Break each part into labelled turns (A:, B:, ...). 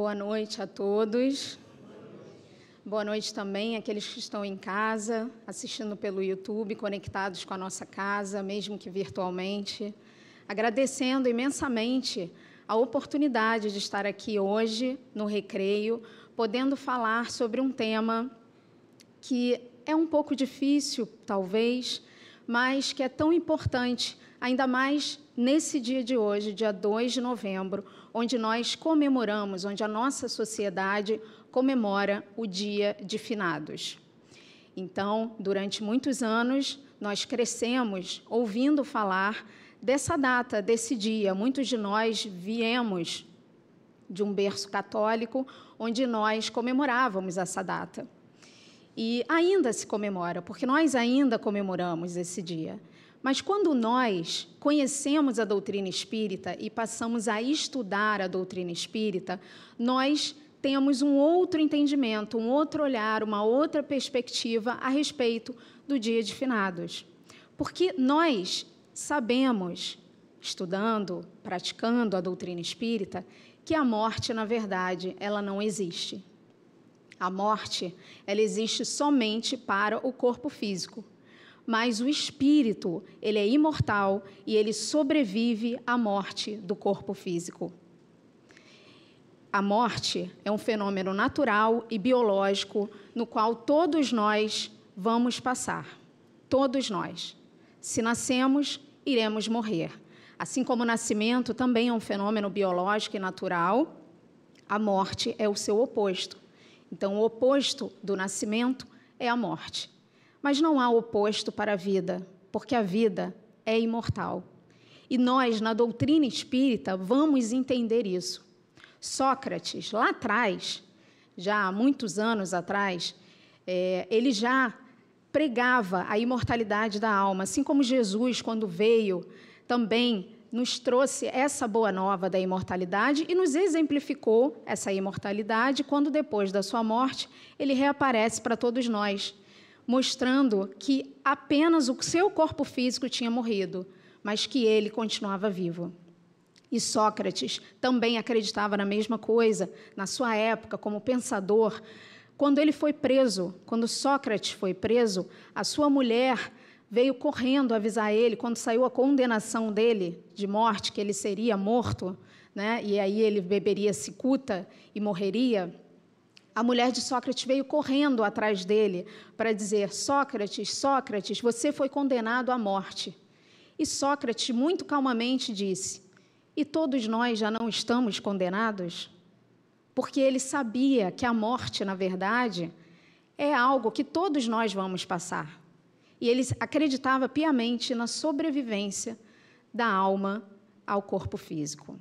A: Boa noite a todos. Boa noite também àqueles que estão em casa, assistindo pelo YouTube, conectados com a nossa casa, mesmo que virtualmente. Agradecendo imensamente a oportunidade de estar aqui hoje no Recreio, podendo falar sobre um tema que é um pouco difícil, talvez, mas que é tão importante, ainda mais nesse dia de hoje, dia 2 de novembro, onde nós comemoramos, onde a nossa sociedade comemora o Dia de Finados. Então, durante muitos anos, nós crescemos ouvindo falar dessa data, desse dia. Muitos de nós viemos de um berço católico onde nós comemorávamos essa data. E ainda se comemora, porque nós ainda comemoramos esse dia. Mas quando nós conhecemos a doutrina espírita e passamos a estudar a doutrina espírita, nós temos um outro entendimento, um outro olhar, uma outra perspectiva a respeito do dia de finados. Porque nós sabemos, estudando, praticando a doutrina espírita, que a morte, na verdade, ela não existe. A morte, ela existe somente para o corpo físico. Mas o espírito, ele é imortal e ele sobrevive à morte do corpo físico. A morte é um fenômeno natural e biológico no qual todos nós vamos passar. Todos nós. Se nascemos, iremos morrer. Assim como o nascimento também é um fenômeno biológico e natural, a morte é o seu oposto. Então, o oposto do nascimento é a morte. Mas não há oposto para a vida, porque a vida é imortal. E nós, na doutrina espírita, vamos entender isso. Sócrates, lá atrás, já há muitos anos atrás, é, ele já pregava a imortalidade da alma, assim como Jesus, quando veio, também nos trouxe essa boa nova da imortalidade e nos exemplificou essa imortalidade quando, depois da sua morte, ele reaparece para todos nós, mostrando que apenas o seu corpo físico tinha morrido, mas que ele continuava vivo. E Sócrates também acreditava na mesma coisa, na sua época, como pensador. Quando ele foi preso, quando Sócrates foi preso, a sua mulher veio correndo avisar ele, quando saiu a condenação dele de morte, que ele seria morto, né? e aí ele beberia cicuta e morreria. A mulher de Sócrates veio correndo atrás dele para dizer: Sócrates, Sócrates, você foi condenado à morte. E Sócrates, muito calmamente, disse: e todos nós já não estamos condenados? Porque ele sabia que a morte, na verdade, é algo que todos nós vamos passar. E ele acreditava piamente na sobrevivência da alma ao corpo físico.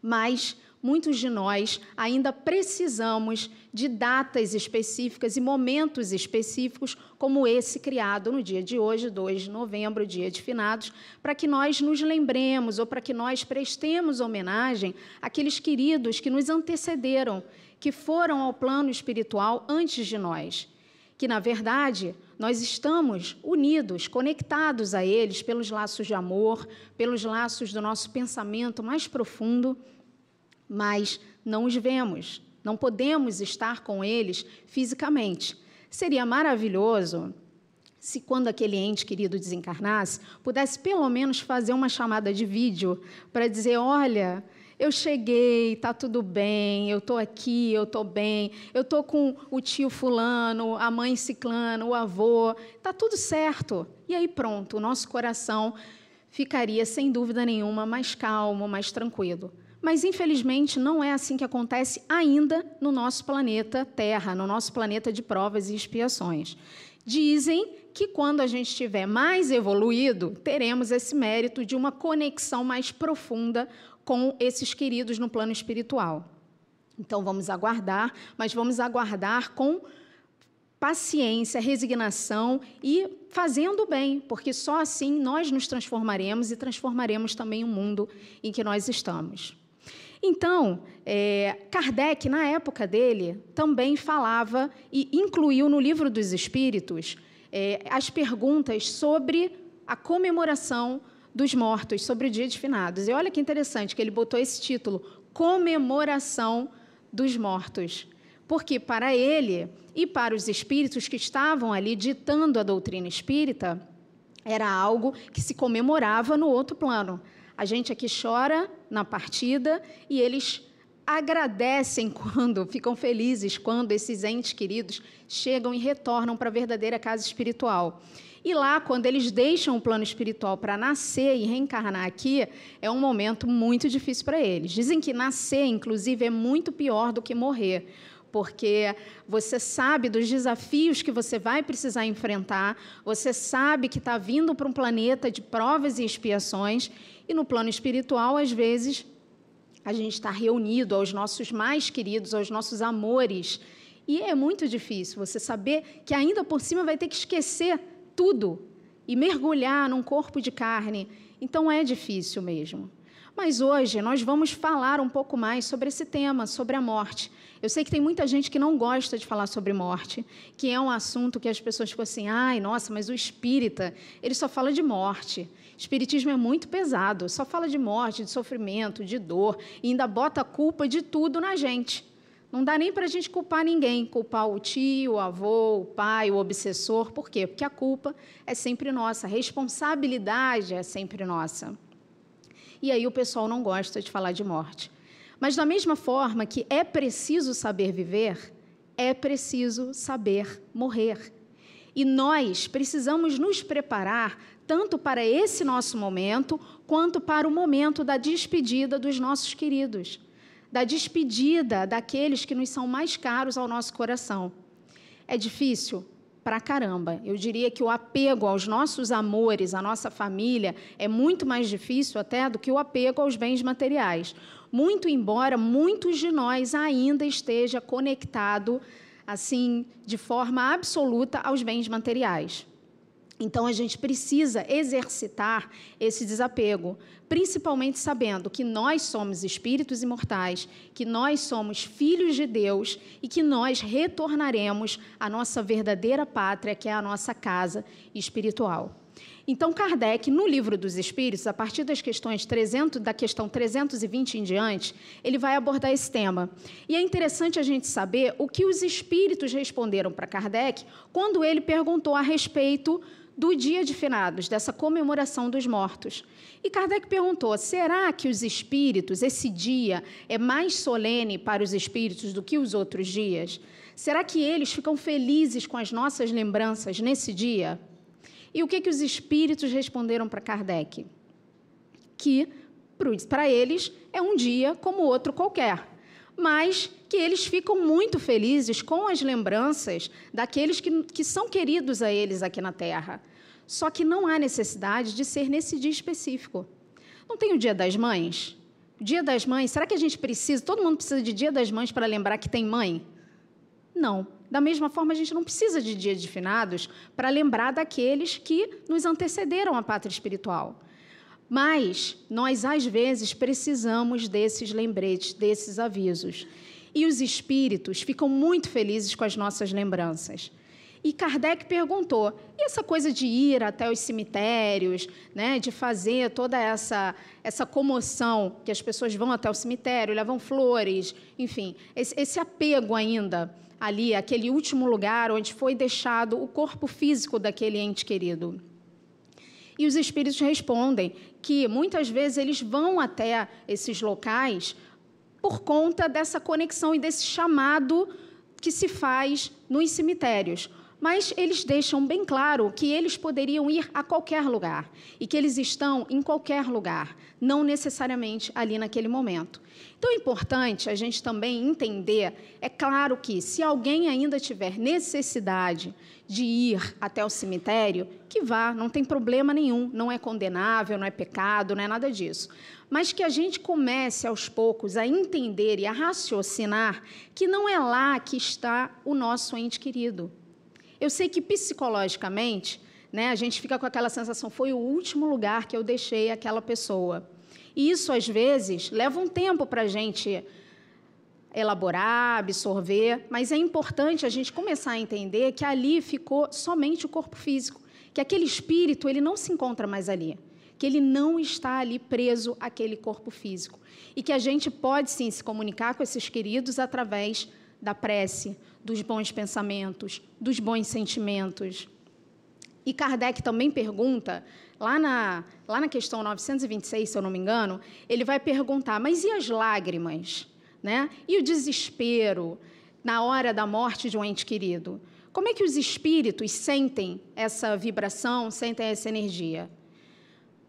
A: Mas muitos de nós ainda precisamos de datas específicas e momentos específicos, como esse criado no dia de hoje, 2 de novembro, dia de finados, para que nós nos lembremos ou para que nós prestemos homenagem àqueles queridos que nos antecederam, que foram ao plano espiritual antes de nós. Que, na verdade, nós estamos unidos, conectados a eles pelos laços de amor, pelos laços do nosso pensamento mais profundo mas não os vemos, não podemos estar com eles fisicamente. Seria maravilhoso se, quando aquele ente querido desencarnasse, pudesse pelo menos fazer uma chamada de vídeo para dizer: olha. Eu cheguei, tá tudo bem, eu estou aqui, eu estou bem, eu estou com o tio fulano, a mãe ciclano, o avô, tá tudo certo. E aí pronto, o nosso coração ficaria sem dúvida nenhuma mais calmo, mais tranquilo. Mas, infelizmente, não é assim que acontece ainda no nosso planeta Terra, no nosso planeta de provas e expiações. Dizem que quando a gente estiver mais evoluído, teremos esse mérito de uma conexão mais profunda com esses queridos no plano espiritual. Então, vamos aguardar, mas vamos aguardar com paciência, resignação e fazendo bem, porque só assim nós nos transformaremos e transformaremos também o mundo em que nós estamos. Então, é, Kardec, na época dele, também falava e incluiu no Livro dos Espíritos é, as perguntas sobre a comemoração dos mortos, sobre o dia de finados. E olha que interessante que ele botou esse título, Comemoração dos mortos. Porque para ele e para os espíritos que estavam ali ditando a doutrina espírita, era algo que se comemorava no outro plano. A gente aqui chora na partida e eles agradecem quando, ficam felizes quando esses entes queridos chegam e retornam para a verdadeira casa espiritual. E lá, quando eles deixam o plano espiritual para nascer e reencarnar aqui, é um momento muito difícil para eles. Dizem que nascer, inclusive, é muito pior do que morrer, porque você sabe dos desafios que você vai precisar enfrentar, você sabe que está vindo para um planeta de provas e expiações, e no plano espiritual, às vezes, a gente está reunido aos nossos mais queridos, aos nossos amores. E é muito difícil você saber que ainda por cima vai ter que esquecer tudo e mergulhar num corpo de carne. Então é difícil mesmo. Mas hoje nós vamos falar um pouco mais sobre esse tema, sobre a morte. Eu sei que tem muita gente que não gosta de falar sobre morte, que é um assunto que as pessoas ficam assim: ai, nossa, mas o espírita, ele só fala de morte. Espiritismo é muito pesado, só fala de morte, de sofrimento, de dor, e ainda bota a culpa de tudo na gente. Não dá nem para a gente culpar ninguém, culpar o tio, o avô, o pai, o obsessor. Por quê? Porque a culpa é sempre nossa, a responsabilidade é sempre nossa. E aí o pessoal não gosta de falar de morte. Mas da mesma forma que é preciso saber viver, é preciso saber morrer. E nós precisamos nos preparar tanto para esse nosso momento, quanto para o momento da despedida dos nossos queridos da despedida daqueles que nos são mais caros ao nosso coração. É difícil? Pra caramba. Eu diria que o apego aos nossos amores, à nossa família, é muito mais difícil até do que o apego aos bens materiais. Muito embora muitos de nós ainda esteja conectado assim de forma absoluta aos bens materiais. Então a gente precisa exercitar esse desapego, principalmente sabendo que nós somos espíritos imortais, que nós somos filhos de Deus e que nós retornaremos à nossa verdadeira pátria, que é a nossa casa espiritual. Então Kardec, no livro dos Espíritos, a partir das questões 300, da questão 320 em diante, ele vai abordar esse tema. E é interessante a gente saber o que os espíritos responderam para Kardec quando ele perguntou a respeito do dia de finados, dessa comemoração dos mortos. E Kardec perguntou: será que os espíritos, esse dia, é mais solene para os espíritos do que os outros dias? Será que eles ficam felizes com as nossas lembranças nesse dia? E o que, que os espíritos responderam para Kardec? Que para eles é um dia como outro qualquer, mas que eles ficam muito felizes com as lembranças daqueles que, que são queridos a eles aqui na Terra. Só que não há necessidade de ser nesse dia específico. Não tem o Dia das Mães? Dia das Mães, será que a gente precisa, todo mundo precisa de Dia das Mães para lembrar que tem mãe? Não. Da mesma forma, a gente não precisa de Dia de Finados para lembrar daqueles que nos antecederam à pátria espiritual. Mas nós, às vezes, precisamos desses lembretes, desses avisos. E os espíritos ficam muito felizes com as nossas lembranças. E Kardec perguntou: e essa coisa de ir até os cemitérios, né, de fazer toda essa, essa comoção, que as pessoas vão até o cemitério, levam flores, enfim, esse, esse apego ainda ali, aquele último lugar onde foi deixado o corpo físico daquele ente querido. E os espíritos respondem que muitas vezes eles vão até esses locais por conta dessa conexão e desse chamado que se faz nos cemitérios. Mas eles deixam bem claro que eles poderiam ir a qualquer lugar e que eles estão em qualquer lugar, não necessariamente ali naquele momento. Então é importante a gente também entender, é claro que se alguém ainda tiver necessidade de ir até o cemitério, que vá, não tem problema nenhum, não é condenável, não é pecado, não é nada disso mas que a gente comece aos poucos a entender e a raciocinar que não é lá que está o nosso ente querido. Eu sei que psicologicamente, né, a gente fica com aquela sensação, foi o último lugar que eu deixei aquela pessoa. E isso, às vezes, leva um tempo para a gente elaborar, absorver, mas é importante a gente começar a entender que ali ficou somente o corpo físico, que aquele espírito ele não se encontra mais ali que ele não está ali preso àquele corpo físico e que a gente pode sim se comunicar com esses queridos através da prece, dos bons pensamentos, dos bons sentimentos. E Kardec também pergunta, lá na, lá na questão 926, se eu não me engano, ele vai perguntar: mas e as lágrimas? Né? E o desespero na hora da morte de um ente querido? Como é que os espíritos sentem essa vibração, sentem essa energia?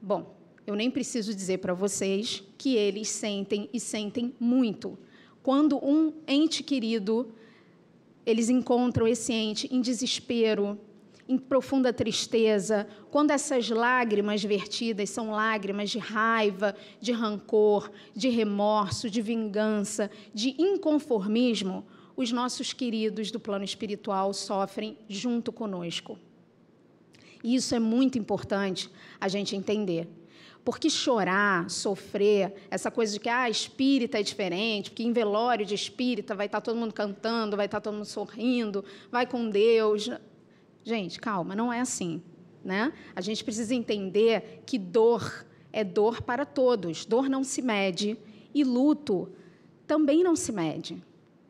A: Bom, eu nem preciso dizer para vocês que eles sentem e sentem muito. Quando um ente querido, eles encontram esse ente em desespero, em profunda tristeza, quando essas lágrimas vertidas são lágrimas de raiva, de rancor, de remorso, de vingança, de inconformismo, os nossos queridos do plano espiritual sofrem junto conosco. E isso é muito importante a gente entender. Porque chorar, sofrer, essa coisa de que ah, espírita é diferente, porque em velório de espírita vai estar todo mundo cantando, vai estar todo mundo sorrindo, vai com Deus. Gente, calma, não é assim. Né? A gente precisa entender que dor é dor para todos. Dor não se mede e luto também não se mede.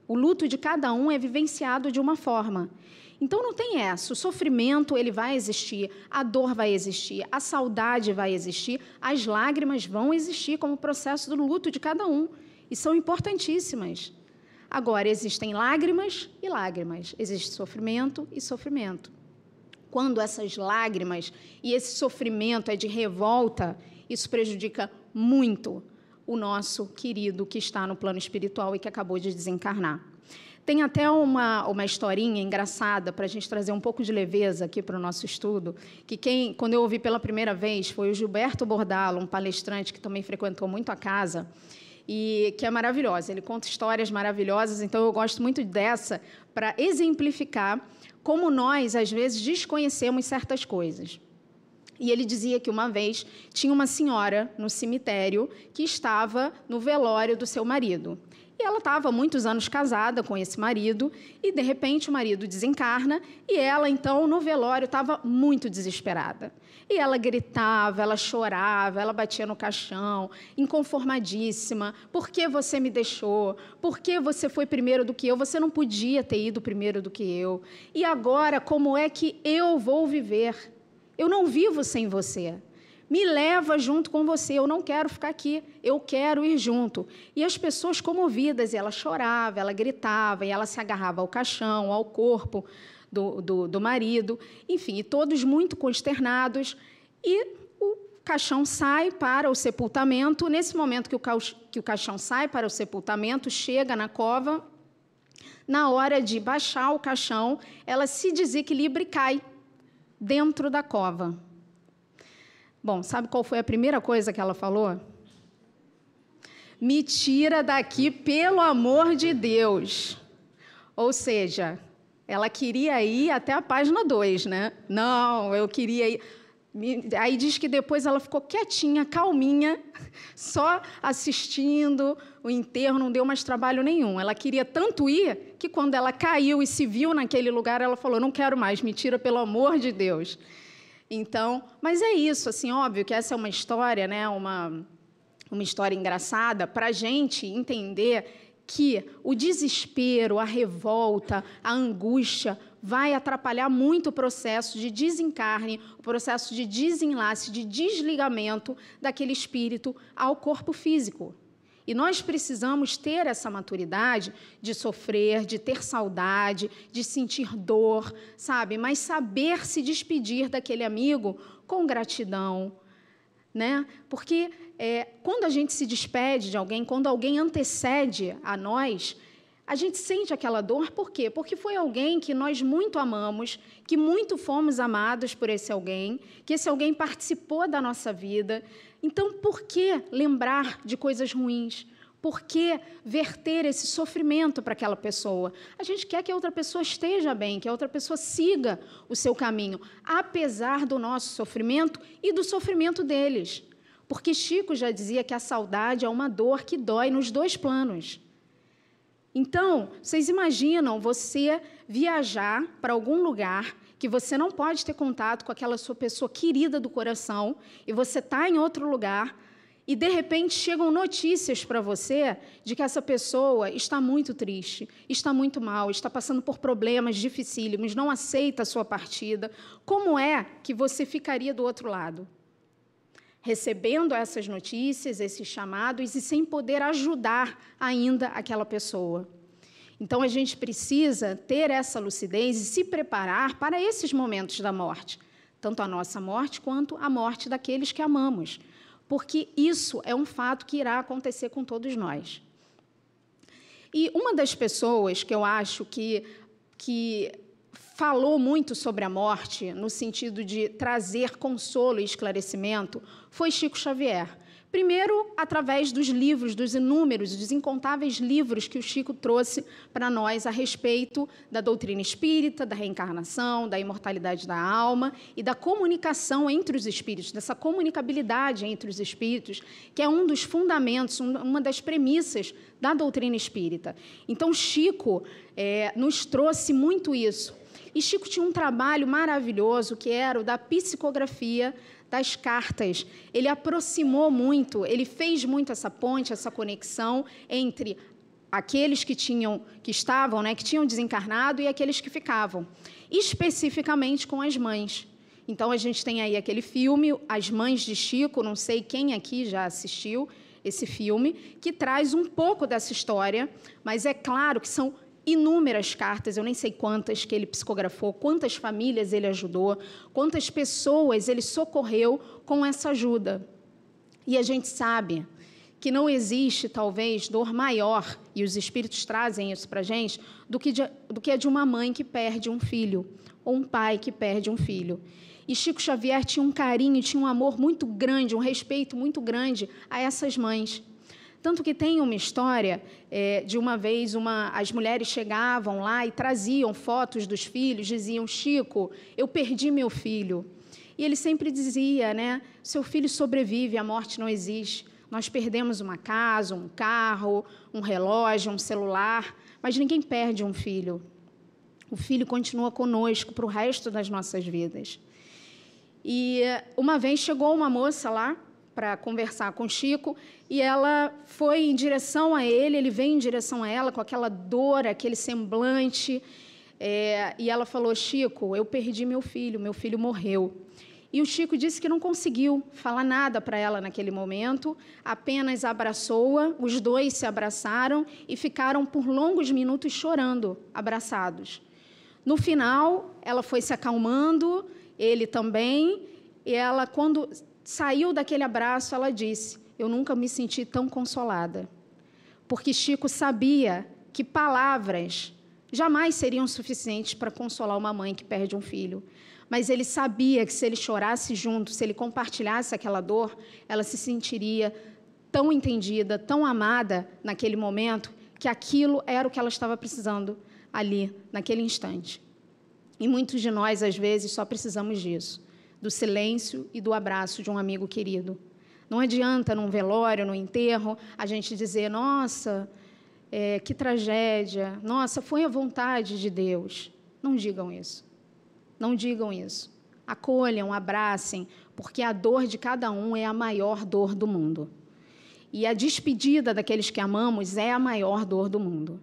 A: O luto de cada um é vivenciado de uma forma. Então não tem essa. O sofrimento ele vai existir, a dor vai existir, a saudade vai existir, as lágrimas vão existir como processo do luto de cada um e são importantíssimas. Agora existem lágrimas e lágrimas, existe sofrimento e sofrimento. Quando essas lágrimas e esse sofrimento é de revolta, isso prejudica muito o nosso querido que está no plano espiritual e que acabou de desencarnar. Tem até uma, uma historinha engraçada para a gente trazer um pouco de leveza aqui para o nosso estudo, que quem, quando eu ouvi pela primeira vez, foi o Gilberto Bordalo, um palestrante que também frequentou muito a casa, e que é maravilhosa. Ele conta histórias maravilhosas, então eu gosto muito dessa para exemplificar como nós, às vezes, desconhecemos certas coisas. E ele dizia que uma vez tinha uma senhora no cemitério que estava no velório do seu marido. E ela estava muitos anos casada com esse marido, e de repente o marido desencarna, e ela, então, no velório, estava muito desesperada. E ela gritava, ela chorava, ela batia no caixão, inconformadíssima. Por que você me deixou? Por que você foi primeiro do que eu? Você não podia ter ido primeiro do que eu. E agora, como é que eu vou viver? Eu não vivo sem você. Me leva junto com você. Eu não quero ficar aqui. Eu quero ir junto. E as pessoas comovidas, ela chorava, ela gritava, e ela se agarrava ao caixão, ao corpo do, do, do marido. Enfim, todos muito consternados. E o caixão sai para o sepultamento. Nesse momento que o, que o caixão sai para o sepultamento, chega na cova. Na hora de baixar o caixão, ela se desequilibra e cai dentro da cova. Bom, sabe qual foi a primeira coisa que ela falou? Me tira daqui, pelo amor de Deus. Ou seja, ela queria ir até a página 2, né? Não, eu queria ir. Aí diz que depois ela ficou quietinha, calminha, só assistindo o enterro, não deu mais trabalho nenhum. Ela queria tanto ir que quando ela caiu e se viu naquele lugar, ela falou: "Não quero mais, me tira pelo amor de Deus". Então, mas é isso, assim, óbvio que essa é uma história, né, uma uma história engraçada para a gente entender que o desespero, a revolta, a angústia vai atrapalhar muito o processo de desencarne, o processo de desenlace, de desligamento daquele espírito ao corpo físico. E nós precisamos ter essa maturidade de sofrer, de ter saudade, de sentir dor, sabe? Mas saber se despedir daquele amigo com gratidão, né? Porque é, quando a gente se despede de alguém, quando alguém antecede a nós, a gente sente aquela dor, por quê? Porque foi alguém que nós muito amamos, que muito fomos amados por esse alguém, que esse alguém participou da nossa vida. Então, por que lembrar de coisas ruins? Por que verter esse sofrimento para aquela pessoa? A gente quer que a outra pessoa esteja bem, que a outra pessoa siga o seu caminho, apesar do nosso sofrimento e do sofrimento deles. Porque Chico já dizia que a saudade é uma dor que dói nos dois planos. Então, vocês imaginam você viajar para algum lugar que você não pode ter contato com aquela sua pessoa querida do coração e você está em outro lugar e de repente chegam notícias para você de que essa pessoa está muito triste, está muito mal, está passando por problemas dificílimos, não aceita a sua partida. Como é que você ficaria do outro lado? Recebendo essas notícias, esses chamados e sem poder ajudar ainda aquela pessoa. Então a gente precisa ter essa lucidez e se preparar para esses momentos da morte, tanto a nossa morte quanto a morte daqueles que amamos, porque isso é um fato que irá acontecer com todos nós. E uma das pessoas que eu acho que, que falou muito sobre a morte, no sentido de trazer consolo e esclarecimento, foi Chico Xavier. Primeiro, através dos livros, dos inúmeros, dos incontáveis livros que o Chico trouxe para nós a respeito da doutrina espírita, da reencarnação, da imortalidade da alma e da comunicação entre os espíritos, dessa comunicabilidade entre os espíritos, que é um dos fundamentos, uma das premissas da doutrina espírita. Então, Chico é, nos trouxe muito isso. E Chico tinha um trabalho maravilhoso que era o da psicografia das cartas. Ele aproximou muito, ele fez muito essa ponte, essa conexão entre aqueles que tinham, que estavam, né, que tinham desencarnado e aqueles que ficavam, especificamente com as mães. Então a gente tem aí aquele filme As Mães de Chico, não sei quem aqui já assistiu esse filme, que traz um pouco dessa história, mas é claro que são inúmeras cartas, eu nem sei quantas que ele psicografou, quantas famílias ele ajudou, quantas pessoas ele socorreu com essa ajuda. E a gente sabe que não existe, talvez, dor maior, e os espíritos trazem isso para a gente, do que, de, do que a de uma mãe que perde um filho, ou um pai que perde um filho. E Chico Xavier tinha um carinho, tinha um amor muito grande, um respeito muito grande a essas mães. Tanto que tem uma história é, de uma vez uma, as mulheres chegavam lá e traziam fotos dos filhos, diziam: Chico, eu perdi meu filho. E ele sempre dizia, né? Seu filho sobrevive, a morte não existe. Nós perdemos uma casa, um carro, um relógio, um celular, mas ninguém perde um filho. O filho continua conosco para o resto das nossas vidas. E uma vez chegou uma moça lá para conversar com Chico e ela foi em direção a ele, ele veio em direção a ela com aquela dor, aquele semblante. É, e ela falou: Chico, eu perdi meu filho, meu filho morreu. E o Chico disse que não conseguiu falar nada para ela naquele momento, apenas abraçou-a, os dois se abraçaram e ficaram por longos minutos chorando, abraçados. No final, ela foi se acalmando, ele também, e ela, quando saiu daquele abraço, ela disse: Eu nunca me senti tão consolada. Porque Chico sabia que palavras jamais seriam suficientes para consolar uma mãe que perde um filho. Mas ele sabia que se ele chorasse junto, se ele compartilhasse aquela dor, ela se sentiria tão entendida, tão amada naquele momento, que aquilo era o que ela estava precisando ali, naquele instante. E muitos de nós, às vezes, só precisamos disso do silêncio e do abraço de um amigo querido. Não adianta num velório, no enterro, a gente dizer: nossa, é, que tragédia, nossa, foi a vontade de Deus. Não digam isso. Não digam isso. Acolham, abracem, porque a dor de cada um é a maior dor do mundo. E a despedida daqueles que amamos é a maior dor do mundo.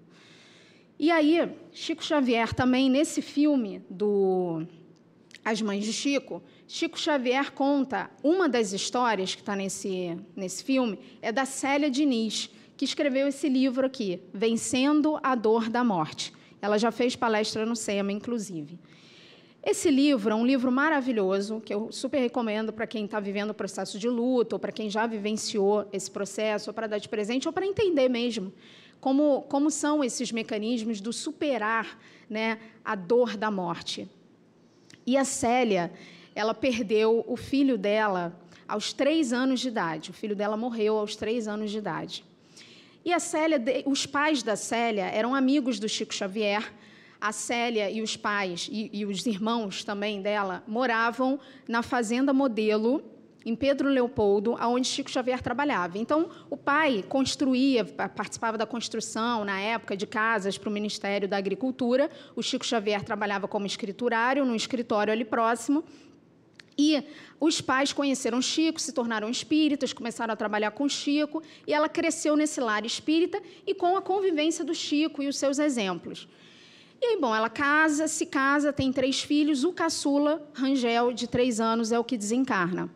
A: E aí, Chico Xavier também, nesse filme do As Mães de Chico, Chico Xavier conta uma das histórias que está nesse, nesse filme, é da Célia Diniz, que escreveu esse livro aqui, Vencendo a Dor da Morte. Ela já fez palestra no SEMA, inclusive. Esse livro é um livro maravilhoso, que eu super recomendo para quem está vivendo o processo de luto, ou para quem já vivenciou esse processo, ou para dar de presente, ou para entender mesmo como, como são esses mecanismos do superar né, a dor da morte. E a Célia, ela perdeu o filho dela aos três anos de idade. O filho dela morreu aos três anos de idade. E a Célia, os pais da Célia eram amigos do Chico Xavier. A Célia e os pais e, e os irmãos também dela moravam na fazenda modelo em Pedro Leopoldo, aonde Chico Xavier trabalhava. Então, o pai construía, participava da construção, na época, de casas para o Ministério da Agricultura. O Chico Xavier trabalhava como escriturário, num escritório ali próximo. E os pais conheceram Chico, se tornaram espíritas, começaram a trabalhar com Chico, e ela cresceu nesse lar espírita e com a convivência do Chico e os seus exemplos. E aí, bom, ela casa, se casa, tem três filhos, o caçula, Rangel, de três anos, é o que desencarna.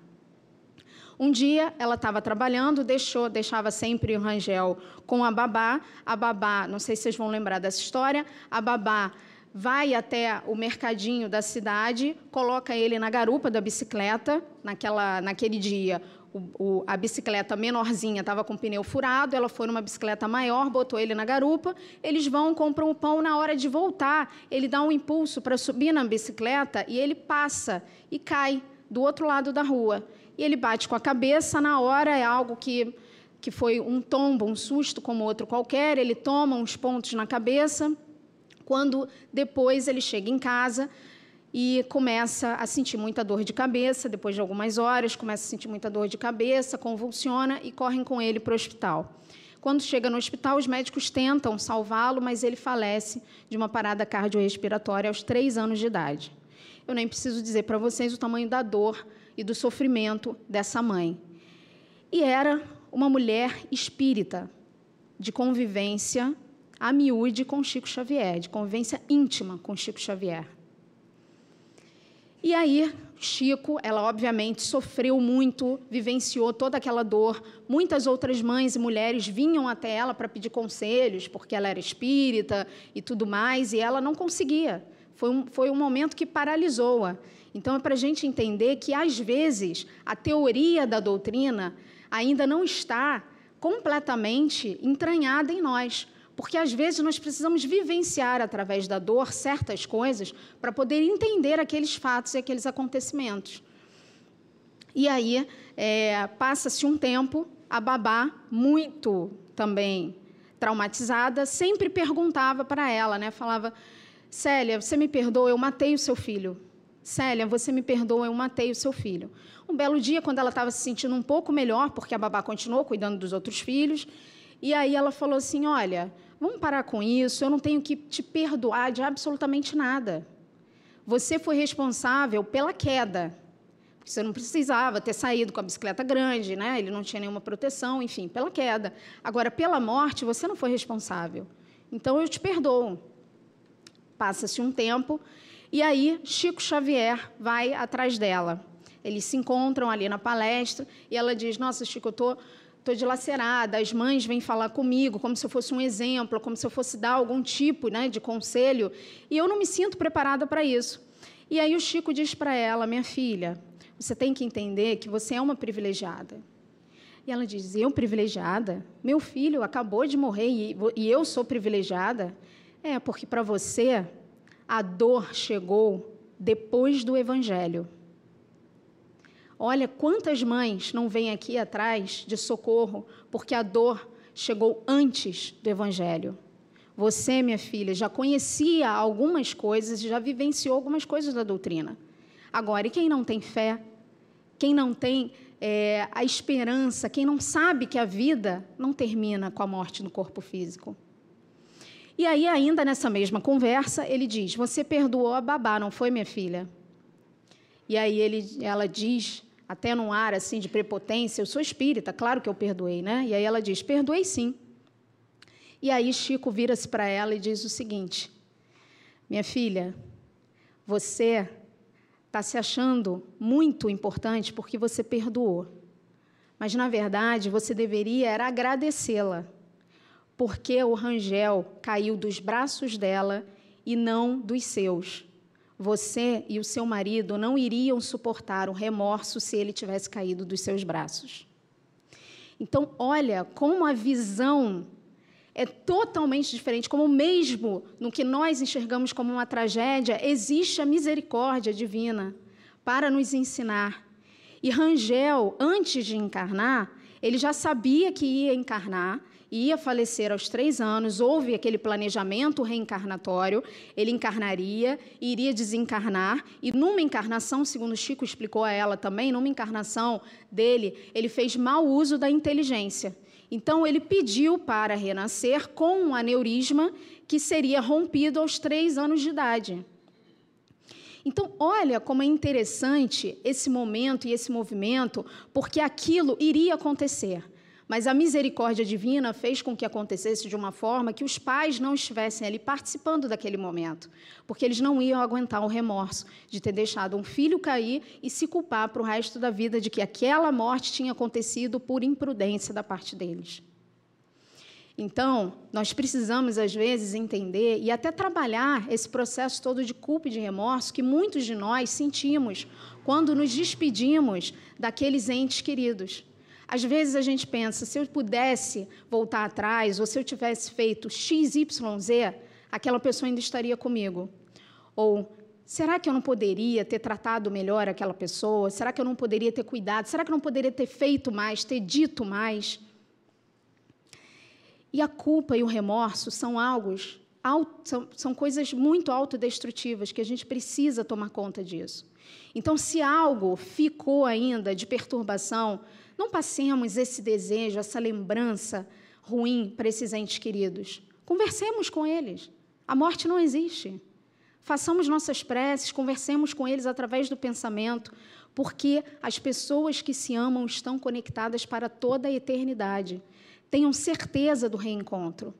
A: Um dia ela estava trabalhando, deixou, deixava sempre o Rangel com a babá. A babá, não sei se vocês vão lembrar dessa história, a babá vai até o mercadinho da cidade, coloca ele na garupa da bicicleta. Naquela, naquele dia, o, o, a bicicleta menorzinha estava com o pneu furado, ela foi numa bicicleta maior, botou ele na garupa. Eles vão, compram o pão. Na hora de voltar, ele dá um impulso para subir na bicicleta e ele passa e cai do outro lado da rua. E ele bate com a cabeça. Na hora, é algo que, que foi um tombo, um susto como outro qualquer. Ele toma uns pontos na cabeça quando depois ele chega em casa e começa a sentir muita dor de cabeça, depois de algumas horas, começa a sentir muita dor de cabeça, convulsiona e correm com ele para o hospital. Quando chega no hospital, os médicos tentam salvá-lo, mas ele falece de uma parada cardiorrespiratória aos três anos de idade. Eu nem preciso dizer para vocês o tamanho da dor e do sofrimento dessa mãe. E era uma mulher espírita, de convivência a miúde com Chico Xavier, de convivência íntima com Chico Xavier. E aí, Chico, ela obviamente sofreu muito, vivenciou toda aquela dor. Muitas outras mães e mulheres vinham até ela para pedir conselhos, porque ela era espírita e tudo mais, e ela não conseguia. Foi um, foi um momento que paralisou-a. Então, é para a gente entender que, às vezes, a teoria da doutrina ainda não está completamente entranhada em nós. Porque às vezes nós precisamos vivenciar através da dor certas coisas para poder entender aqueles fatos e aqueles acontecimentos. E aí é, passa-se um tempo, a babá, muito também traumatizada, sempre perguntava para ela, né? Falava: Célia, você me perdoa, eu matei o seu filho. Célia, você me perdoa, eu matei o seu filho. Um belo dia, quando ela estava se sentindo um pouco melhor, porque a babá continuou cuidando dos outros filhos, e aí ela falou assim: Olha, Vamos parar com isso, eu não tenho que te perdoar de absolutamente nada. Você foi responsável pela queda. Você não precisava ter saído com a bicicleta grande, né? ele não tinha nenhuma proteção, enfim, pela queda. Agora, pela morte, você não foi responsável. Então, eu te perdoo. Passa-se um tempo, e aí Chico Xavier vai atrás dela. Eles se encontram ali na palestra, e ela diz: Nossa, Chico, eu estou. Tô dilacerada, as mães vêm falar comigo como se eu fosse um exemplo, como se eu fosse dar algum tipo né, de conselho, e eu não me sinto preparada para isso. E aí o Chico diz para ela, minha filha, você tem que entender que você é uma privilegiada. E ela diz, eu privilegiada? Meu filho acabou de morrer e, e eu sou privilegiada? É, porque para você a dor chegou depois do Evangelho. Olha quantas mães não vêm aqui atrás de socorro porque a dor chegou antes do Evangelho. Você, minha filha, já conhecia algumas coisas, já vivenciou algumas coisas da doutrina. Agora, e quem não tem fé, quem não tem é, a esperança, quem não sabe que a vida não termina com a morte no corpo físico? E aí, ainda nessa mesma conversa, ele diz: Você perdoou a babá, não foi, minha filha? E aí ele, ela diz até num ar assim de prepotência, eu sou espírita, claro que eu perdoei, né? E aí ela diz: "Perdoei sim". E aí Chico vira-se para ela e diz o seguinte: "Minha filha, você está se achando muito importante porque você perdoou. Mas na verdade, você deveria era agradecê-la, porque o Rangel caiu dos braços dela e não dos seus você e o seu marido não iriam suportar o remorso se ele tivesse caído dos seus braços. Então, olha como a visão é totalmente diferente, como mesmo no que nós enxergamos como uma tragédia, existe a misericórdia divina para nos ensinar. E Rangel, antes de encarnar, ele já sabia que ia encarnar ia falecer aos três anos, houve aquele planejamento reencarnatório, ele encarnaria, iria desencarnar, e numa encarnação, segundo Chico explicou a ela também, numa encarnação dele, ele fez mau uso da inteligência. Então, ele pediu para renascer com um aneurisma que seria rompido aos três anos de idade. Então, olha como é interessante esse momento e esse movimento, porque aquilo iria acontecer. Mas a misericórdia divina fez com que acontecesse de uma forma que os pais não estivessem ali participando daquele momento, porque eles não iam aguentar o remorso de ter deixado um filho cair e se culpar para o resto da vida de que aquela morte tinha acontecido por imprudência da parte deles. Então, nós precisamos, às vezes, entender e até trabalhar esse processo todo de culpa e de remorso que muitos de nós sentimos quando nos despedimos daqueles entes queridos. Às vezes a gente pensa, se eu pudesse voltar atrás, ou se eu tivesse feito X, Y, Z, aquela pessoa ainda estaria comigo. Ou será que eu não poderia ter tratado melhor aquela pessoa? Será que eu não poderia ter cuidado? Será que eu não poderia ter feito mais, ter dito mais? E a culpa e o remorso são algo, são, são coisas muito autodestrutivas que a gente precisa tomar conta disso. Então, se algo ficou ainda de perturbação, não passemos esse desejo, essa lembrança ruim para esses entes queridos. Conversemos com eles. A morte não existe. Façamos nossas preces, conversemos com eles através do pensamento, porque as pessoas que se amam estão conectadas para toda a eternidade. Tenham certeza do reencontro.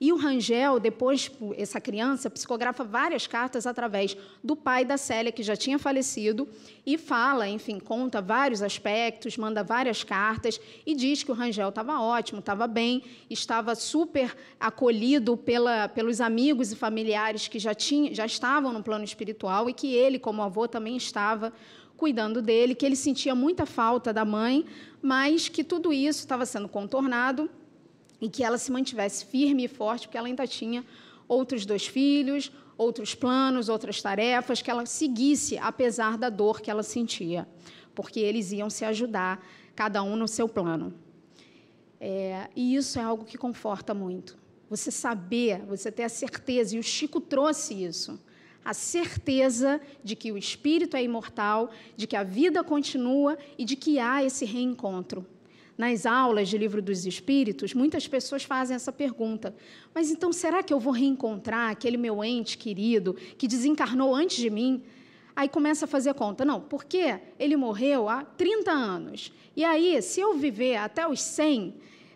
A: E o Rangel, depois, essa criança, psicografa várias cartas através do pai da Célia, que já tinha falecido, e fala, enfim, conta vários aspectos, manda várias cartas e diz que o Rangel estava ótimo, estava bem, estava super acolhido pela, pelos amigos e familiares que já, tinha, já estavam no plano espiritual e que ele, como avô, também estava cuidando dele, que ele sentia muita falta da mãe, mas que tudo isso estava sendo contornado e que ela se mantivesse firme e forte, porque ela ainda tinha outros dois filhos, outros planos, outras tarefas, que ela seguisse apesar da dor que ela sentia, porque eles iam se ajudar, cada um no seu plano. É, e isso é algo que conforta muito. Você saber, você ter a certeza, e o Chico trouxe isso, a certeza de que o espírito é imortal, de que a vida continua e de que há esse reencontro nas aulas de Livro dos Espíritos, muitas pessoas fazem essa pergunta: mas então será que eu vou reencontrar aquele meu ente querido que desencarnou antes de mim? Aí começa a fazer conta. Não, porque ele morreu há 30 anos. E aí, se eu viver até os 100,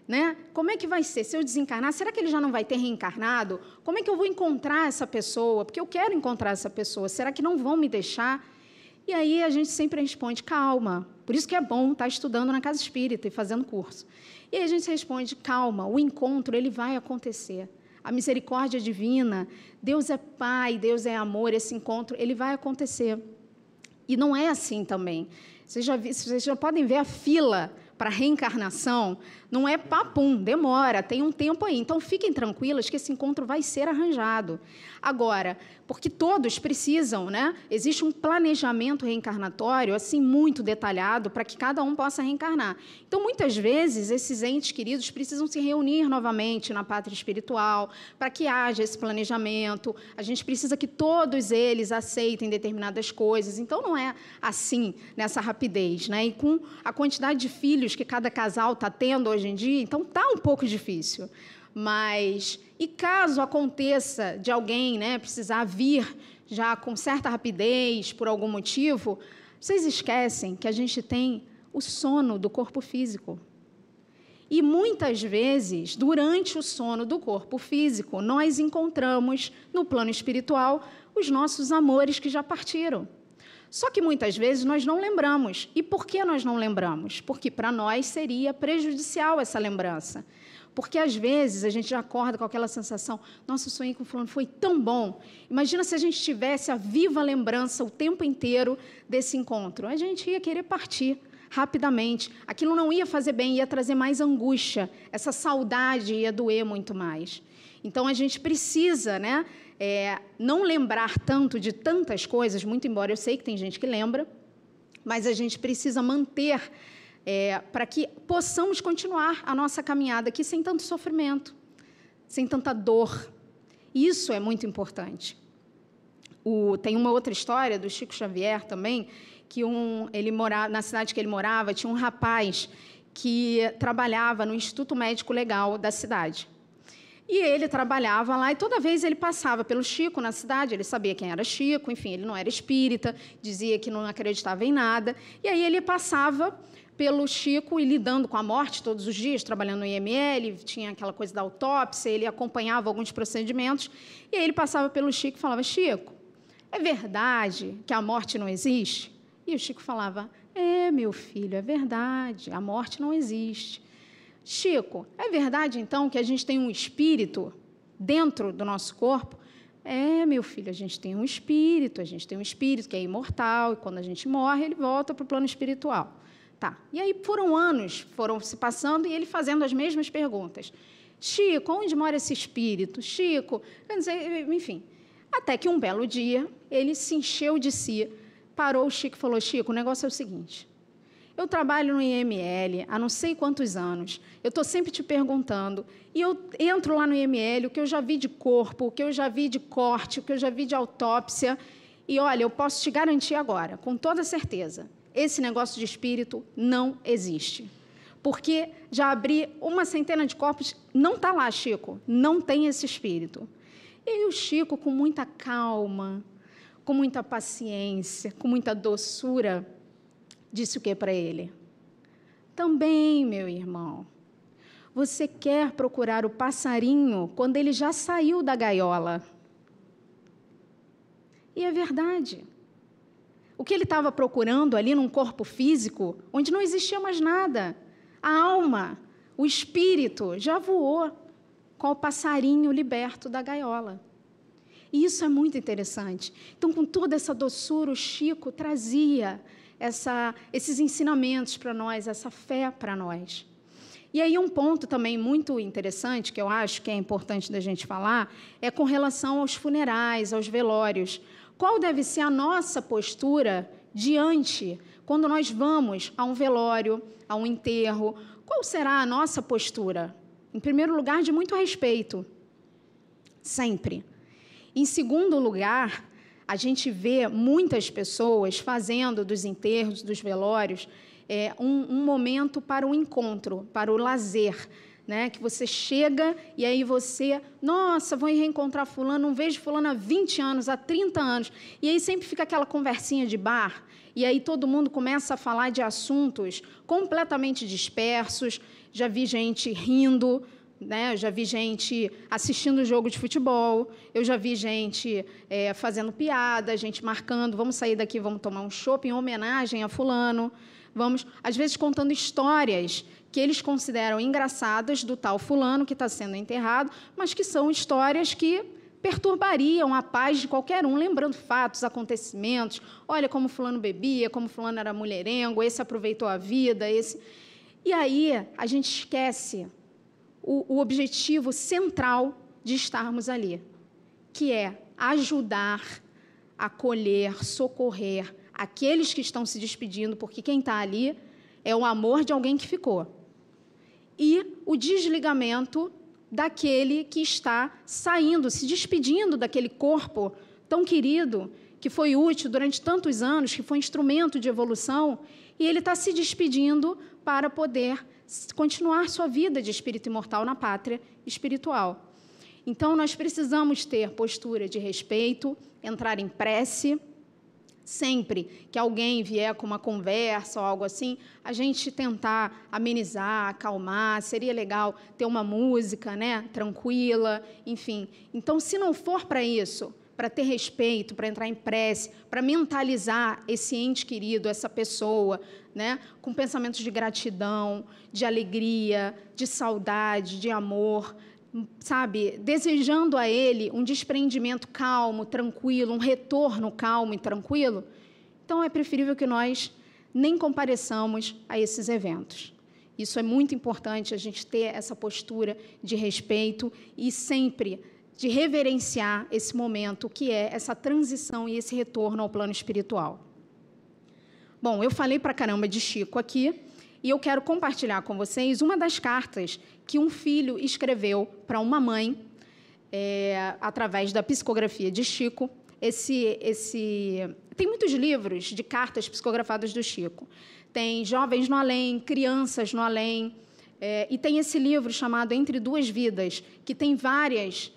A: né, como é que vai ser? Se eu desencarnar, será que ele já não vai ter reencarnado? Como é que eu vou encontrar essa pessoa? Porque eu quero encontrar essa pessoa. Será que não vão me deixar? E aí a gente sempre responde: calma. Por isso que é bom estar estudando na casa espírita e fazendo curso. E aí a gente responde: calma, o encontro ele vai acontecer. A misericórdia divina, Deus é Pai, Deus é amor, esse encontro ele vai acontecer. E não é assim também. Vocês já, vocês já podem ver a fila para reencarnação, não é papum, demora, tem um tempo aí. Então fiquem tranquilas que esse encontro vai ser arranjado. Agora, porque todos precisam, né? Existe um planejamento reencarnatório assim muito detalhado para que cada um possa reencarnar. Então, muitas vezes esses entes queridos precisam se reunir novamente na pátria espiritual para que haja esse planejamento. A gente precisa que todos eles aceitem determinadas coisas. Então, não é assim nessa rapidez, né? E com a quantidade de filhos que cada casal está tendo hoje em dia, então tá um pouco difícil. Mas e caso aconteça de alguém né, precisar vir já com certa rapidez, por algum motivo, vocês esquecem que a gente tem o sono do corpo físico. E muitas vezes, durante o sono do corpo físico, nós encontramos no plano espiritual os nossos amores que já partiram. Só que muitas vezes nós não lembramos. E por que nós não lembramos? Porque para nós seria prejudicial essa lembrança. Porque às vezes a gente já acorda com aquela sensação: nossa, eu sonhei com fulano, foi tão bom. Imagina se a gente tivesse a viva lembrança o tempo inteiro desse encontro. A gente ia querer partir rapidamente. Aquilo não ia fazer bem, ia trazer mais angústia. Essa saudade ia doer muito mais. Então a gente precisa, né, é, não lembrar tanto de tantas coisas, muito embora eu sei que tem gente que lembra, mas a gente precisa manter é, para que possamos continuar a nossa caminhada aqui sem tanto sofrimento, sem tanta dor. Isso é muito importante. O, tem uma outra história do Chico Xavier também, que um, ele morava na cidade que ele morava tinha um rapaz que trabalhava no Instituto Médico Legal da cidade. E ele trabalhava lá e toda vez ele passava pelo Chico na cidade, ele sabia quem era Chico, enfim, ele não era espírita, dizia que não acreditava em nada. E aí ele passava pelo Chico e lidando com a morte todos os dias, trabalhando no IML, tinha aquela coisa da autópsia, ele acompanhava alguns procedimentos, e aí ele passava pelo Chico e falava: Chico, é verdade que a morte não existe? E o Chico falava: É, meu filho, é verdade, a morte não existe. Chico, é verdade então que a gente tem um espírito dentro do nosso corpo? É, meu filho, a gente tem um espírito, a gente tem um espírito que é imortal, e quando a gente morre, ele volta para o plano espiritual. Tá. E aí foram anos, foram se passando e ele fazendo as mesmas perguntas. Chico, onde mora esse espírito? Chico, enfim. Até que um belo dia ele se encheu de si, parou o Chico e falou: Chico, o negócio é o seguinte. Eu trabalho no IML há não sei quantos anos. Eu estou sempre te perguntando. E eu entro lá no IML, o que eu já vi de corpo, o que eu já vi de corte, o que eu já vi de autópsia. E olha, eu posso te garantir agora, com toda certeza, esse negócio de espírito não existe. Porque já abri uma centena de corpos, não está lá, Chico, não tem esse espírito. E o Chico, com muita calma, com muita paciência, com muita doçura, disse o que para ele? Também, meu irmão, você quer procurar o passarinho quando ele já saiu da gaiola. E é verdade. O que ele estava procurando ali num corpo físico, onde não existia mais nada, a alma, o espírito já voou com o passarinho liberto da gaiola. E isso é muito interessante. Então, com toda essa doçura, o Chico trazia essa, esses ensinamentos para nós, essa fé para nós. E aí um ponto também muito interessante que eu acho que é importante da gente falar é com relação aos funerais, aos velórios. Qual deve ser a nossa postura diante quando nós vamos a um velório, a um enterro? Qual será a nossa postura? Em primeiro lugar, de muito respeito, sempre. Em segundo lugar, a gente vê muitas pessoas fazendo dos enterros, dos velórios, é, um, um momento para o encontro, para o lazer. Né, que você chega e aí você, nossa, vou reencontrar fulano, não vejo fulano há 20 anos, há 30 anos. E aí sempre fica aquela conversinha de bar, e aí todo mundo começa a falar de assuntos completamente dispersos. Já vi gente rindo, né? Eu já vi gente assistindo jogo de futebol, eu já vi gente é, fazendo piada, gente marcando, vamos sair daqui, vamos tomar um chopp em homenagem a fulano, vamos, às vezes contando histórias que eles consideram engraçadas do tal fulano que está sendo enterrado, mas que são histórias que perturbariam a paz de qualquer um, lembrando fatos, acontecimentos. Olha como fulano bebia, como fulano era mulherengo, esse aproveitou a vida, esse. E aí a gente esquece o, o objetivo central de estarmos ali, que é ajudar, acolher, socorrer aqueles que estão se despedindo, porque quem está ali é o amor de alguém que ficou. E o desligamento daquele que está saindo, se despedindo daquele corpo tão querido, que foi útil durante tantos anos, que foi instrumento de evolução, e ele está se despedindo para poder continuar sua vida de espírito imortal na pátria espiritual. Então, nós precisamos ter postura de respeito, entrar em prece. Sempre que alguém vier com uma conversa ou algo assim, a gente tentar amenizar, acalmar. Seria legal ter uma música né, tranquila, enfim. Então, se não for para isso, para ter respeito, para entrar em prece, para mentalizar esse ente querido, essa pessoa, né, com pensamentos de gratidão, de alegria, de saudade, de amor, sabe, desejando a ele um desprendimento calmo, tranquilo, um retorno calmo e tranquilo. Então é preferível que nós nem compareçamos a esses eventos. Isso é muito importante a gente ter essa postura de respeito e sempre de reverenciar esse momento que é essa transição e esse retorno ao plano espiritual. Bom, eu falei para caramba de Chico aqui, E eu quero compartilhar com vocês uma das cartas que um filho escreveu para uma mãe, é, através da psicografia de Chico. Esse, esse... Tem muitos livros de cartas psicografadas do Chico. Tem Jovens no Além, Crianças no Além, é, e tem esse livro chamado Entre Duas Vidas, que tem várias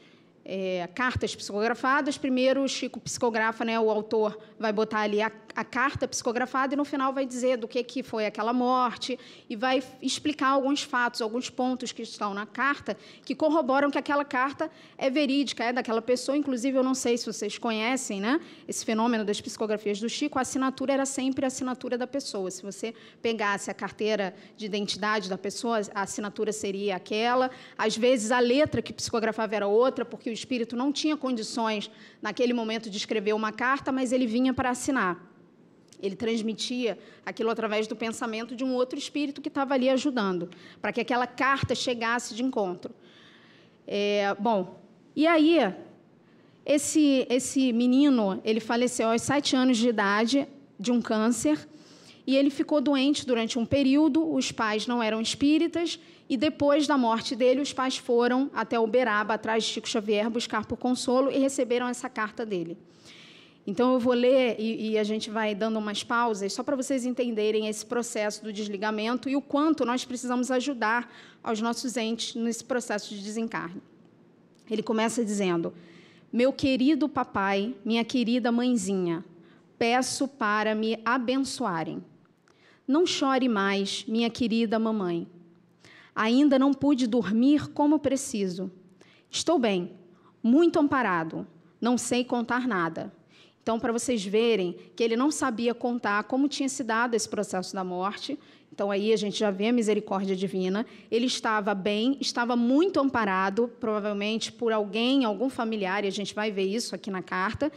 A: é, cartas psicografadas. Primeiro, o Chico psicografa, né, o autor vai botar ali a, a, carta psicografada e no final vai dizer do que, que foi aquela morte e vai explicar alguns fatos, alguns pontos que estão na carta que corroboram que aquela carta é verídica, é daquela pessoa. Inclusive, eu não sei se vocês conhecem né, esse fenômeno das psicografias do Chico, a assinatura era sempre a assinatura da pessoa. Se você pegasse a carteira de identidade da pessoa, a assinatura seria aquela. Às vezes, a letra que psicografava era outra, porque o espírito não tinha condições, naquele momento, de escrever uma carta, mas ele vinha para assinar. Ele transmitia aquilo através do pensamento de um outro espírito que estava ali ajudando, para que aquela carta chegasse de encontro. É, bom, e aí, esse, esse menino, ele faleceu aos sete anos de idade de um câncer, e ele ficou doente durante um período, os pais não eram espíritas, e depois da morte dele, os pais foram até Uberaba, atrás de Chico Xavier, buscar por consolo e receberam essa carta dele. Então, eu vou ler e, e a gente vai dando umas pausas, só para vocês entenderem esse processo do desligamento e o quanto nós precisamos ajudar aos nossos entes nesse processo de desencarne. Ele começa dizendo: Meu querido papai, minha querida mãezinha, peço para me abençoarem. Não chore mais, minha querida mamãe. Ainda não pude dormir como preciso. Estou bem, muito amparado. Não sei contar nada. Então, para vocês verem que ele não sabia contar como tinha se dado esse processo da morte, então aí a gente já vê a misericórdia divina. Ele estava bem, estava muito amparado, provavelmente por alguém, algum familiar, e a gente vai ver isso aqui na carta.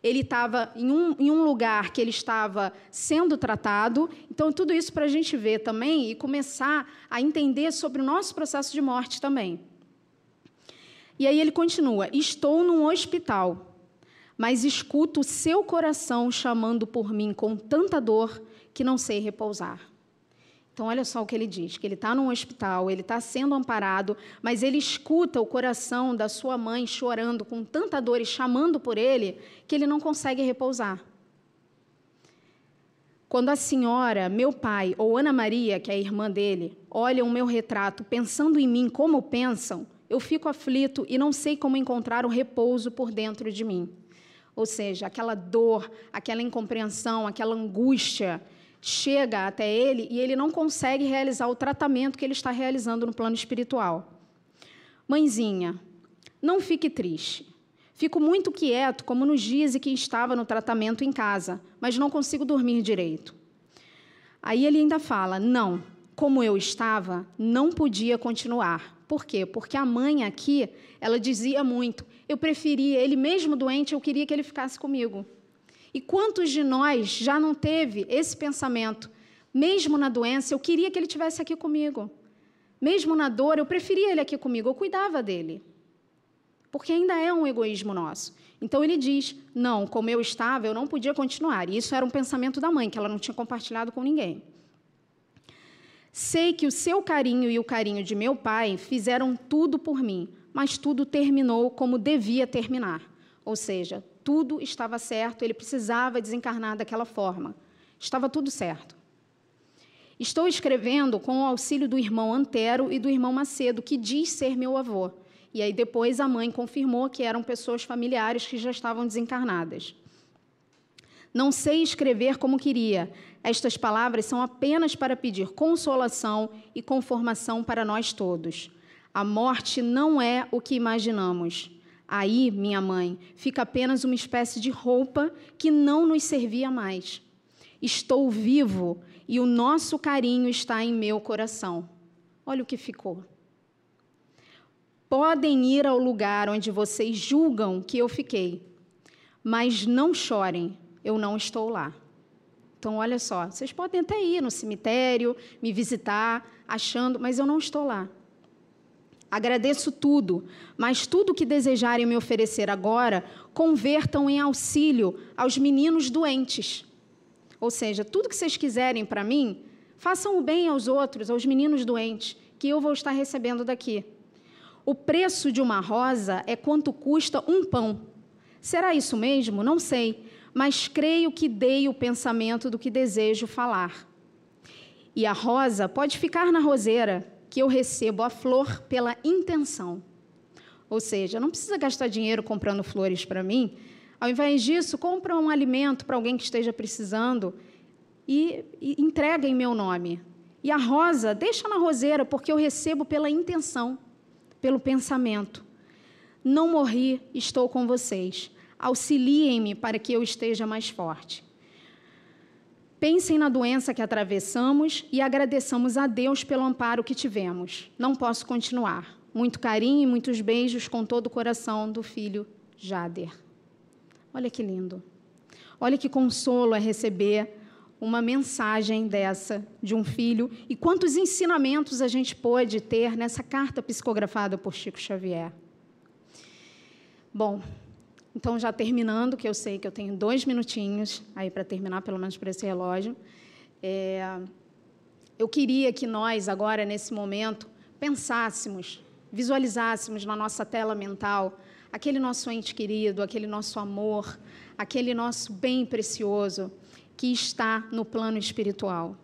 A: Ele estava em um, em um lugar que ele estava sendo tratado. Então, tudo isso para a gente ver também e começar a entender sobre o nosso processo de morte também. E aí ele continua: Estou num hospital, mas escuto o seu coração chamando por mim com tanta dor que não sei repousar. Então, olha só o que ele diz: que ele está num hospital, ele está sendo amparado, mas ele escuta o coração da sua mãe chorando com tanta dor e chamando por ele, que ele não consegue repousar. Quando a senhora, meu pai ou Ana Maria, que é a irmã dele, olham o meu retrato pensando em mim como pensam, eu fico aflito e não sei como encontrar o repouso por dentro de mim. Ou seja, aquela dor, aquela incompreensão, aquela angústia chega até ele e ele não consegue realizar o tratamento que ele está realizando no plano espiritual. Mãezinha, não fique triste. Fico muito quieto, como nos dias em que estava no tratamento em casa, mas não consigo dormir direito. Aí ele ainda fala: não, como eu estava, não podia continuar. Por quê? Porque a mãe aqui, ela dizia muito: eu preferia, ele mesmo doente, eu queria que ele ficasse comigo. E quantos de nós já não teve esse pensamento? Mesmo na doença, eu queria que ele tivesse aqui comigo. Mesmo na dor, eu preferia ele aqui comigo, eu cuidava dele. Porque ainda é um egoísmo nosso. Então ele diz: não, como eu estava, eu não podia continuar. E isso era um pensamento da mãe, que ela não tinha compartilhado com ninguém. Sei que o seu carinho e o carinho de meu pai fizeram tudo por mim, mas tudo terminou como devia terminar. Ou seja, tudo estava certo, ele precisava desencarnar daquela forma. Estava tudo certo. Estou escrevendo com o auxílio do irmão Antero e do irmão Macedo, que diz ser meu avô. E aí depois a mãe confirmou que eram pessoas familiares que já estavam desencarnadas. Não sei escrever como queria. Estas palavras são apenas para pedir consolação e conformação para nós todos. A morte não é o que imaginamos. Aí, minha mãe, fica apenas uma espécie de roupa que não nos servia mais. Estou vivo e o nosso carinho está em meu coração. Olha o que ficou. Podem ir ao lugar onde vocês julgam que eu fiquei, mas não chorem, eu não estou lá. Então, olha só, vocês podem até ir no cemitério, me visitar, achando, mas eu não estou lá. Agradeço tudo, mas tudo que desejarem me oferecer agora, convertam em auxílio aos meninos doentes. Ou seja, tudo que vocês quiserem para mim, Façam o bem aos outros, aos meninos doentes, que eu vou estar recebendo daqui. O preço de uma rosa é quanto custa um pão. Será isso mesmo? Não sei, mas creio que dei o pensamento do que desejo falar. E a rosa pode ficar na roseira, que eu recebo a flor pela intenção. Ou seja, não precisa gastar dinheiro comprando flores para mim. Ao invés disso, compra um alimento para alguém que esteja precisando e, e entrega em meu nome. E a rosa, deixa na roseira, porque eu recebo pela intenção, pelo pensamento. Não morri, estou com vocês. Auxiliem-me para que eu esteja mais forte. Pensem na doença que atravessamos e agradeçamos a Deus pelo amparo que tivemos. Não posso continuar. Muito carinho e muitos beijos com todo o coração do filho Jader. Olha que lindo. Olha que consolo é receber uma mensagem dessa de um filho e quantos ensinamentos a gente pode ter nessa carta psicografada por Chico Xavier. Bom, então, já terminando, que eu sei que eu tenho dois minutinhos aí para terminar, pelo menos para esse relógio, é, eu queria que nós, agora, nesse momento, pensássemos, visualizássemos na nossa tela mental aquele nosso ente querido, aquele nosso amor, aquele nosso bem precioso que está no plano espiritual.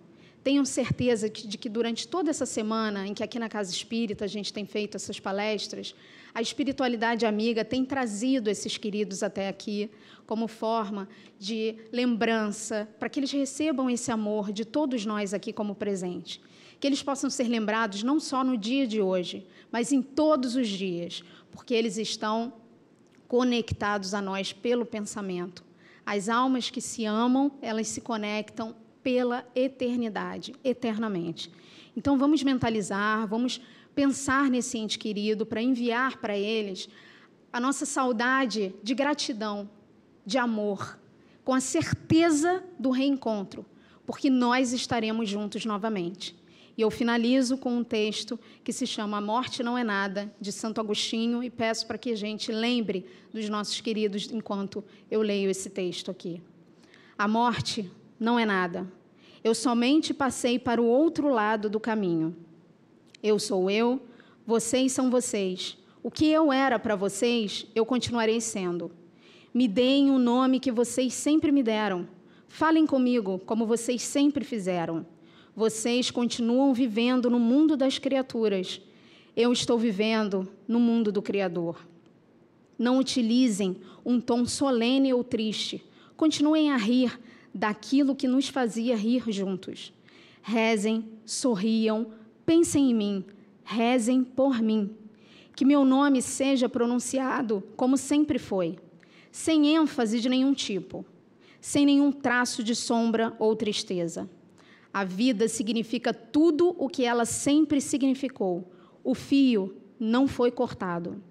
A: Tenham certeza de que durante toda essa semana em que aqui na Casa Espírita a gente tem feito essas palestras, a espiritualidade amiga tem trazido esses queridos até aqui como forma de lembrança, para que eles recebam esse amor de todos nós aqui como presente. Que eles possam ser lembrados não só no dia de hoje, mas em todos os dias, porque eles estão conectados a nós pelo pensamento. As almas que se amam, elas se conectam pela eternidade, eternamente. Então vamos mentalizar, vamos pensar nesse ente querido, para enviar para eles a nossa saudade de gratidão, de amor, com a certeza do reencontro, porque nós estaremos juntos novamente. E eu finalizo com um texto que se chama A Morte Não é Nada, de Santo Agostinho, e peço para que a gente lembre dos nossos queridos enquanto eu leio esse texto aqui. A morte não é nada. Eu somente passei para o outro lado do caminho. Eu sou eu, vocês são vocês. O que eu era para vocês, eu continuarei sendo. Me deem o nome que vocês sempre me deram. Falem comigo como vocês sempre fizeram. Vocês continuam vivendo no mundo das criaturas. Eu estou vivendo no mundo do Criador. Não utilizem um tom solene ou triste. Continuem a rir daquilo que nos fazia rir juntos. Rezem, sorriam, Pensem em mim, rezem por mim. Que meu nome seja pronunciado como sempre foi, sem ênfase de nenhum tipo, sem nenhum traço de sombra ou tristeza. A vida significa tudo o que ela sempre significou. O fio não foi cortado.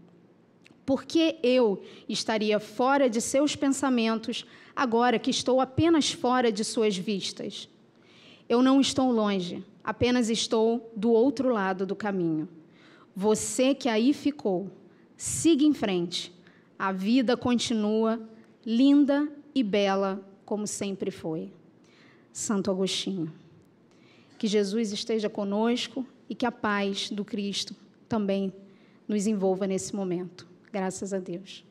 A: Por que eu estaria fora de seus pensamentos agora que estou apenas fora de suas vistas? Eu não estou longe, apenas estou do outro lado do caminho. Você que aí ficou, siga em frente. A vida continua linda e bela como sempre foi. Santo Agostinho. Que Jesus esteja conosco e que a paz do Cristo também nos envolva nesse momento. Graças a Deus.